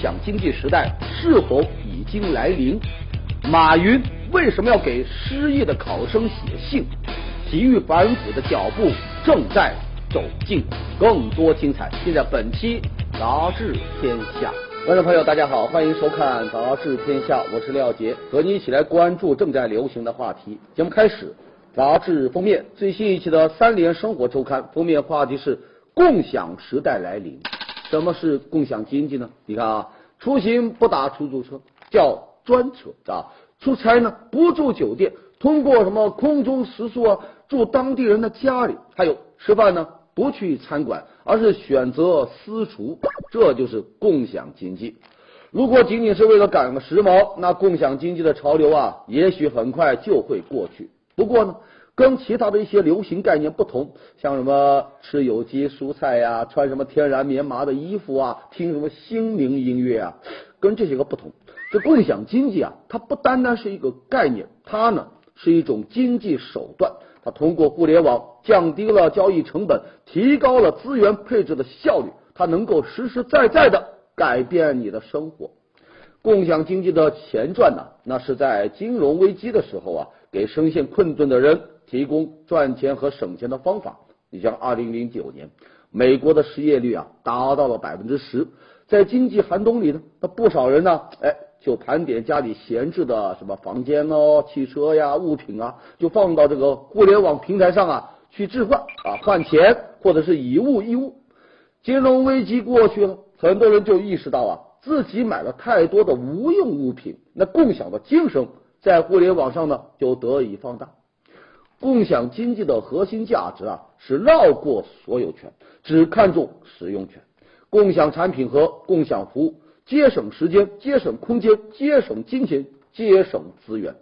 享经济时代是否已经来临？马云为什么要给失意的考生写信？体育反腐的脚步正在走近，更多精彩尽在本期《杂志天下》。观众朋友，大家好，欢迎收看《杂志天下》，我是廖杰，和你一起来关注正在流行的话题。节目开始，杂志封面最新一期的《三联生活周刊》封面话题是“共享时代来临”。什么是共享经济呢？你看啊，出行不打出租车，叫专车啊；出差呢不住酒店，通过什么空中食宿啊，住当地人的家里；还有吃饭呢不去餐馆，而是选择私厨，这就是共享经济。如果仅仅是为了赶个时髦，那共享经济的潮流啊，也许很快就会过去。不过呢。跟其他的一些流行概念不同，像什么吃有机蔬菜呀，穿什么天然棉麻的衣服啊，听什么心灵音乐啊，跟这些个不同。这共享经济啊，它不单单是一个概念，它呢是一种经济手段。它通过互联网降低了交易成本，提高了资源配置的效率，它能够实实在在的改变你的生活。共享经济的前传呢，那是在金融危机的时候啊，给深陷困顿的人。提供赚钱和省钱的方法。你像二零零九年，美国的失业率啊达到了百分之十，在经济寒冬里呢，那不少人呢，哎，就盘点家里闲置的什么房间哦、汽车呀、物品啊，就放到这个互联网平台上啊去置换啊换钱，或者是以物易物。金融危机过去了，很多人就意识到啊，自己买了太多的无用物品，那共享的精神在互联网上呢就得以放大。共享经济的核心价值啊，是绕过所有权，只看重使用权。共享产品和共享服务，节省时间、节省空间、节省金钱、节省资源。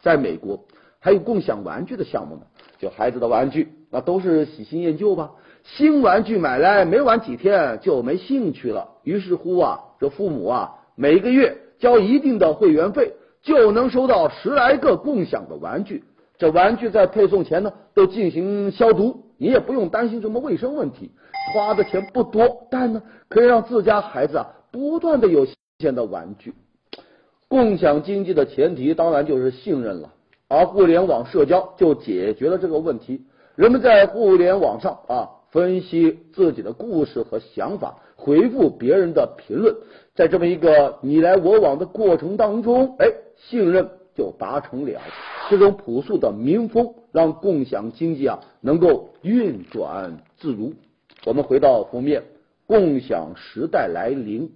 在美国，还有共享玩具的项目呢。就孩子的玩具，那都是喜新厌旧吧？新玩具买来没玩几天就没兴趣了。于是乎啊，这父母啊，每个月交一定的会员费，就能收到十来个共享的玩具。这玩具在配送前呢，都进行消毒，你也不用担心什么卫生问题。花的钱不多，但呢，可以让自家孩子啊不断的有新鲜的玩具。共享经济的前提当然就是信任了，而互联网社交就解决了这个问题。人们在互联网上啊，分析自己的故事和想法，回复别人的评论，在这么一个你来我往的过程当中，哎，信任。就达成了这种朴素的民风，让共享经济啊能够运转自如。我们回到封面，共享时代来临。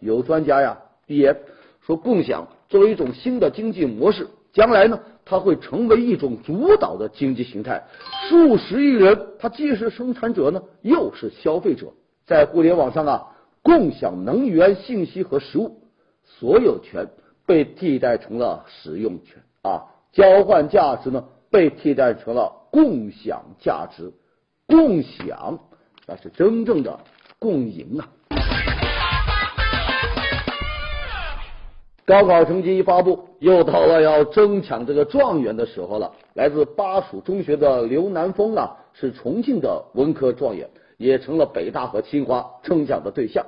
有专家呀预言说，共享作为一种新的经济模式，将来呢它会成为一种主导的经济形态。数十亿人，他既是生产者呢，又是消费者，在互联网上啊共享能源、信息和食物，所有权。被替代成了使用权啊，交换价值呢被替代成了共享价值，共享那是真正的共赢啊！高考成绩一发布，又到了要争抢这个状元的时候了。来自巴蜀中学的刘南峰啊，是重庆的文科状元。也成了北大和清华争奖的对象。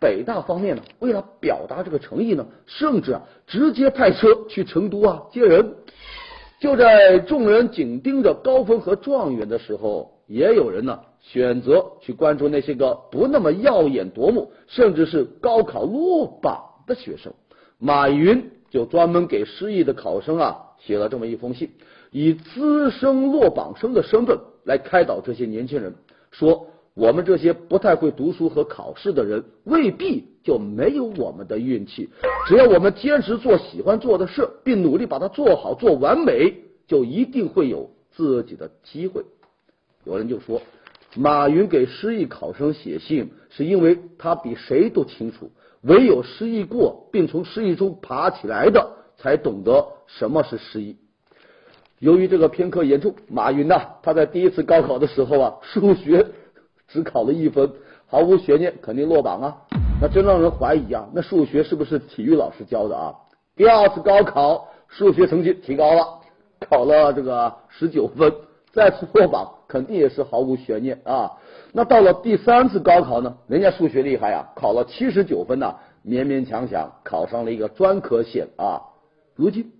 北大方面呢，为了表达这个诚意呢，甚至啊直接派车去成都啊接人。就在众人紧盯着高分和状元的时候，也有人呢选择去关注那些个不那么耀眼夺目，甚至是高考落榜的学生。马云就专门给失意的考生啊写了这么一封信，以资深落榜生的身份来开导这些年轻人，说。我们这些不太会读书和考试的人，未必就没有我们的运气。只要我们坚持做喜欢做的事，并努力把它做好、做完美，就一定会有自己的机会。有人就说，马云给失意考生写信，是因为他比谁都清楚，唯有失意过并从失意中爬起来的，才懂得什么是失意。由于这个偏科严重，马云呐，他在第一次高考的时候啊，数学。只考了一分，毫无悬念，肯定落榜啊！那真让人怀疑啊，那数学是不是体育老师教的啊？第二次高考，数学成绩提高了，考了这个十九分，再次落榜，肯定也是毫无悬念啊！那到了第三次高考呢？人家数学厉害呀，考了七十九分呐，勉勉强强考上了一个专科线啊。如今，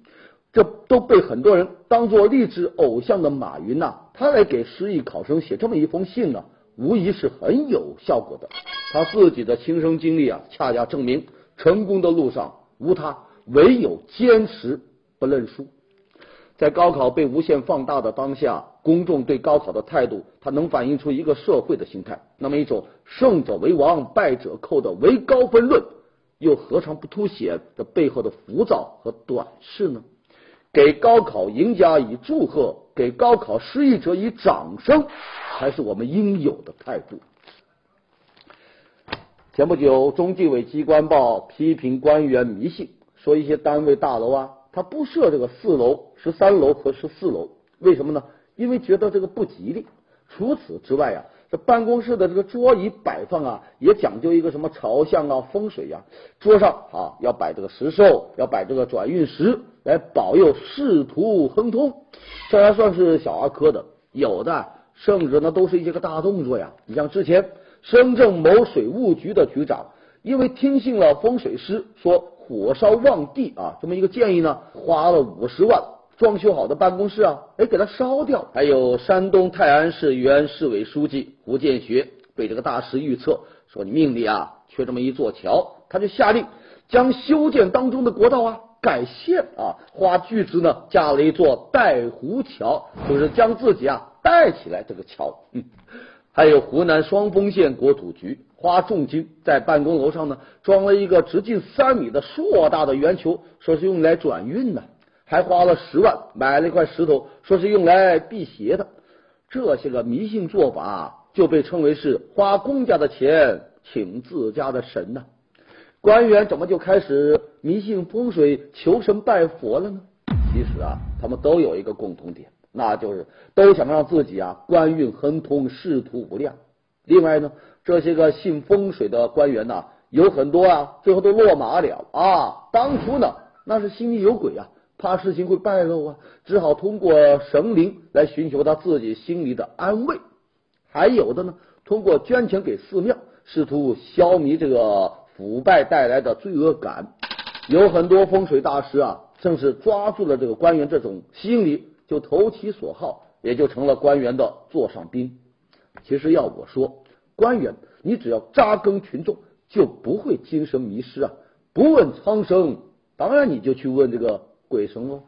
这都被很多人当做励志偶像的马云呐，他来给失意考生写这么一封信呢，无疑是很有效果的。他自己的亲身经历啊，恰恰证明成功的路上无他，唯有坚持不认输。在高考被无限放大的当下，公众对高考的态度，它能反映出一个社会的心态。那么，一种胜者为王、败者寇的唯高分论，又何尝不凸显这背后的浮躁和短视呢？给高考赢家以祝贺，给高考失意者以掌声，才是我们应有的态度。前不久，中纪委机关报批评官员迷信，说一些单位大楼啊。他不设这个四楼、十三楼和十四楼，为什么呢？因为觉得这个不吉利。除此之外啊，办公室的这个桌椅摆放啊，也讲究一个什么朝向啊、风水呀。桌上啊要摆这个石兽，要摆这个转运石，来保佑仕途亨通。这还算是小儿科的，有的甚至呢都是一些个大动作呀。你像之前深圳某水务局的局长，因为听信了风水师说。火烧旺地啊，这么一个建议呢，花了五十万装修好的办公室啊，哎，给它烧掉。还有山东泰安市原市委书记胡建学被这个大师预测说你命里啊缺这么一座桥，他就下令将修建当中的国道啊改线啊，花巨资呢架了一座带湖桥，就是将自己啊带起来这个桥。嗯，还有湖南双峰县国土局。花重金在办公楼上呢装了一个直径三米的硕大的圆球，说是用来转运的，还花了十万买了一块石头，说是用来辟邪的。这些个迷信做法就被称为是花公家的钱请自家的神呢。官员怎么就开始迷信风水、求神拜佛了呢？其实啊，他们都有一个共同点，那就是都想让自己啊官运亨通、仕途无量。另外呢。这些个信风水的官员呐，有很多啊，最后都落马了啊。当初呢，那是心里有鬼啊，怕事情会败露啊，只好通过神灵来寻求他自己心里的安慰。还有的呢，通过捐钱给寺庙，试图消弭这个腐败带来的罪恶感。有很多风水大师啊，正是抓住了这个官员这种心理，就投其所好，也就成了官员的座上宾。其实要我说。官员，你只要扎根群众，就不会精神迷失啊！不问苍生，当然你就去问这个鬼神哦。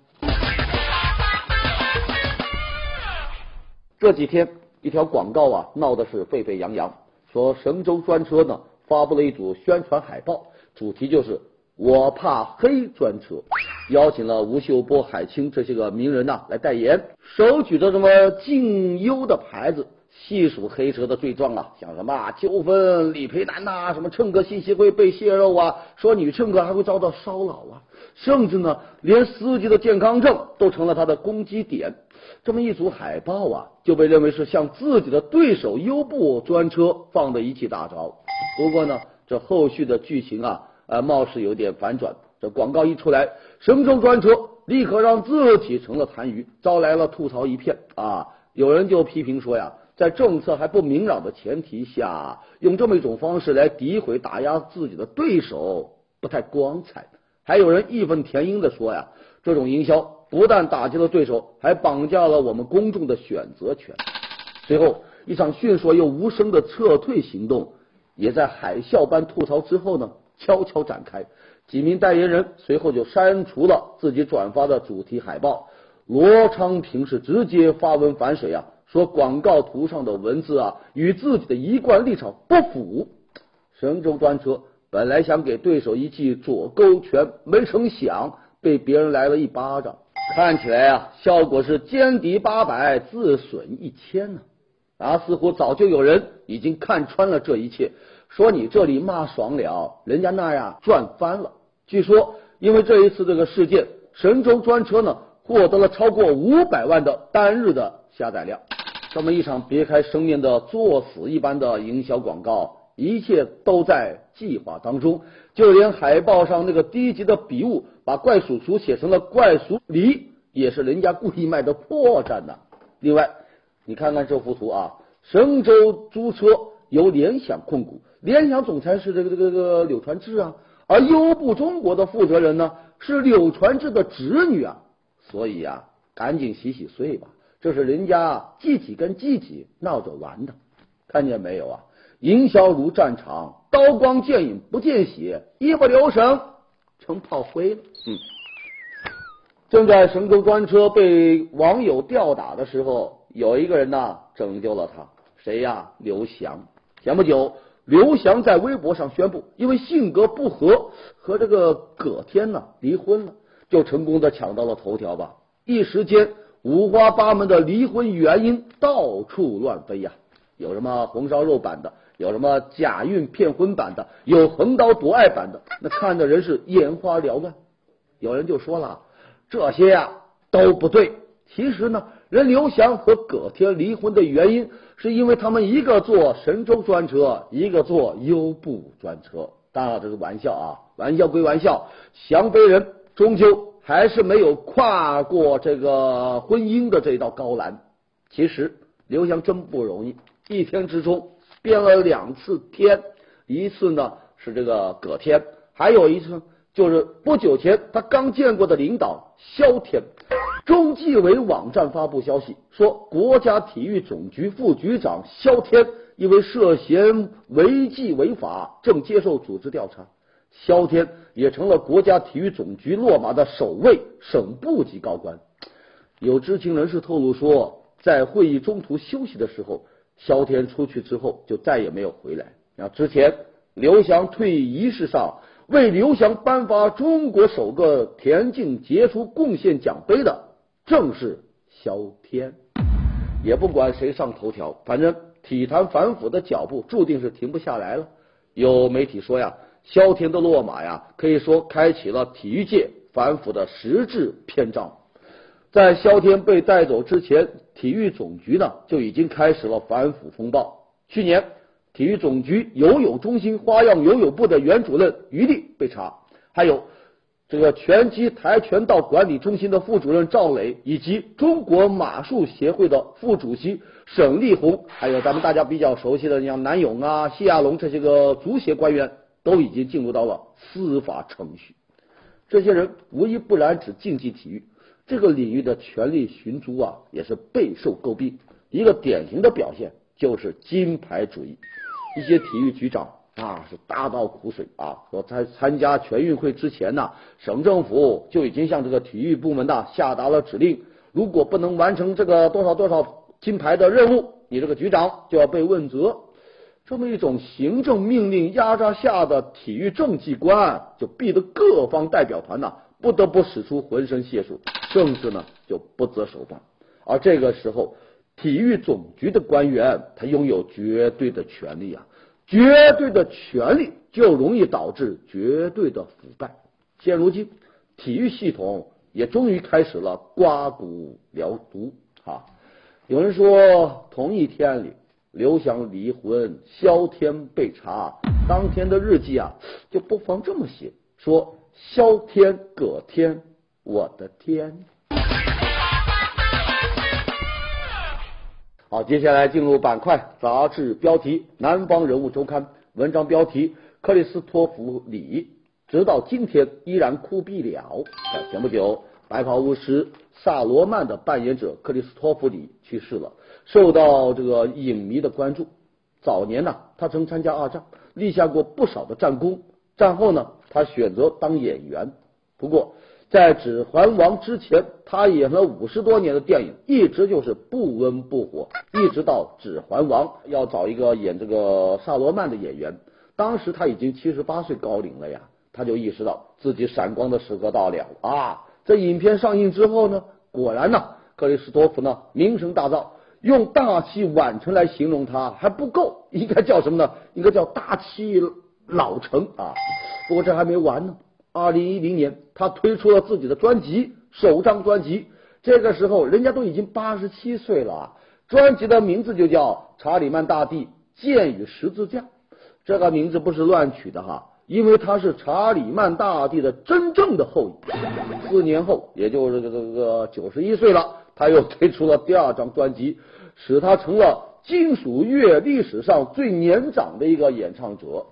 这几天一条广告啊，闹的是沸沸扬扬，说神州专车呢发布了一组宣传海报，主题就是“我怕黑专车”，邀请了吴秀波、海清这些个名人呐来代言，手举着什么“静优”的牌子。细数黑车的罪状啊，像什么纠纷、理赔难呐，什么乘客信息会被泄露啊，说女乘客还会遭到骚扰啊，甚至呢，连司机的健康证都成了他的攻击点。这么一组海报啊，就被认为是向自己的对手优步专车放的一记大招。不过呢，这后续的剧情啊，呃，貌似有点反转。这广告一出来，神州专车立刻让自己成了残余，招来了吐槽一片啊。有人就批评说呀。在政策还不明朗的前提下，用这么一种方式来诋毁打压自己的对手，不太光彩。还有人义愤填膺的说呀，这种营销不但打击了对手，还绑架了我们公众的选择权。随后，一场迅速又无声的撤退行动，也在海啸般吐槽之后呢，悄悄展开。几名代言人随后就删除了自己转发的主题海报。罗昌平是直接发文反水啊。说广告图上的文字啊，与自己的一贯立场不符。神州专车本来想给对手一记左勾拳，没成想被别人来了一巴掌。看起来啊，效果是歼敌八百，自损一千呢。啊，似乎早就有人已经看穿了这一切，说你这里骂爽了，人家那呀赚翻了。据说，因为这一次这个事件，神州专车呢获得了超过五百万的单日的下载量。这么一场别开生面的作死一般的营销广告，一切都在计划当中，就连海报上那个低级的笔误，把怪叔叔写成了怪叔梨，也是人家故意卖的破绽呐。另外，你看看这幅图啊，神州租车由联想控股，联想总裁是这个这个这个柳传志啊，而优步中国的负责人呢是柳传志的侄女啊，所以啊，赶紧洗洗睡吧，这是人家集体跟集体闹着玩的，看见没有啊？营销如战场，刀光剑影不见血，一不留神成炮灰了。嗯，正在神州专车被网友吊打的时候，有一个人呢拯救了他，谁呀？刘翔。前不久。刘翔在微博上宣布，因为性格不合和这个葛天呢离婚了，就成功的抢到了头条吧。一时间五花八门的离婚原因到处乱飞呀，有什么红烧肉版的，有什么假孕骗婚版的，有横刀夺爱版的，那看的人是眼花缭乱。有人就说了，这些呀都不对。其实呢，人刘翔和葛天离婚的原因。是因为他们一个坐神州专车，一个坐优步专车。当然这是玩笑啊，玩笑归玩笑，翔飞人终究还是没有跨过这个婚姻的这道高栏。其实刘翔真不容易，一天之中变了两次天，一次呢是这个葛天，还有一次就是不久前他刚见过的领导肖天。中纪委网站发布消息说，国家体育总局副局长肖天因为涉嫌违纪违法，正接受组织调查。肖天也成了国家体育总局落马的首位省部级高官。有知情人士透露说，在会议中途休息的时候，肖天出去之后就再也没有回来。啊之前刘翔退役仪式上，为刘翔颁发中国首个田径杰出贡献奖杯的。正是萧天，也不管谁上头条，反正体坛反腐的脚步注定是停不下来了。有媒体说呀，萧天的落马呀，可以说开启了体育界反腐的实质篇章。在肖天被带走之前，体育总局呢就已经开始了反腐风暴。去年，体育总局游泳中心花样游泳部的原主任于丽被查，还有。这个拳击跆拳道管理中心的副主任赵磊，以及中国马术协会的副主席沈立红，还有咱们大家比较熟悉的像南勇啊、谢亚龙这些个足协官员，都已经进入到了司法程序。这些人无一不染指竞技体育这个领域的权力寻租啊，也是备受诟病。一个典型的表现就是金牌主义，一些体育局长。啊，是大倒苦水啊！说在参加全运会之前呢，省政府就已经向这个体育部门呢下达了指令，如果不能完成这个多少多少金牌的任务，你这个局长就要被问责。这么一种行政命令压榨下的体育政绩观，就逼得各方代表团呢不得不使出浑身解数，政治呢就不择手段。而这个时候，体育总局的官员他拥有绝对的权利啊。绝对的权利就容易导致绝对的腐败。现如今，体育系统也终于开始了刮骨疗毒啊！有人说，同一天里，刘翔离婚，萧天被查，当天的日记啊，就不妨这么写：说萧天、葛天，我的天！好，接下来进入板块杂志标题：《南方人物周刊》文章标题：克里斯托弗里直到今天依然哭毙了。前不久，白袍巫师萨罗曼的扮演者克里斯托弗里去世了，受到这个影迷的关注。早年呢，他曾参加二战，立下过不少的战功。战后呢，他选择当演员。不过，在《指环王》之前，他演了五十多年的电影，一直就是不温不火。一直到《指环王》要找一个演这个萨罗曼的演员，当时他已经七十八岁高龄了呀，他就意识到自己闪光的时刻到了啊！这影片上映之后呢，果然呢，克里斯托弗呢名声大噪，用大器晚成来形容他还不够，应该叫什么呢？应该叫大器老成啊！不过这还没完呢。二零一零年，他推出了自己的专辑，首张专辑。这个时候，人家都已经八十七岁了。专辑的名字就叫《查理曼大帝剑与十字架》。这个名字不是乱取的哈，因为他是查理曼大帝的真正的后裔。四年后，也就是这个九十一岁了，他又推出了第二张专辑，使他成了金属乐历史上最年长的一个演唱者。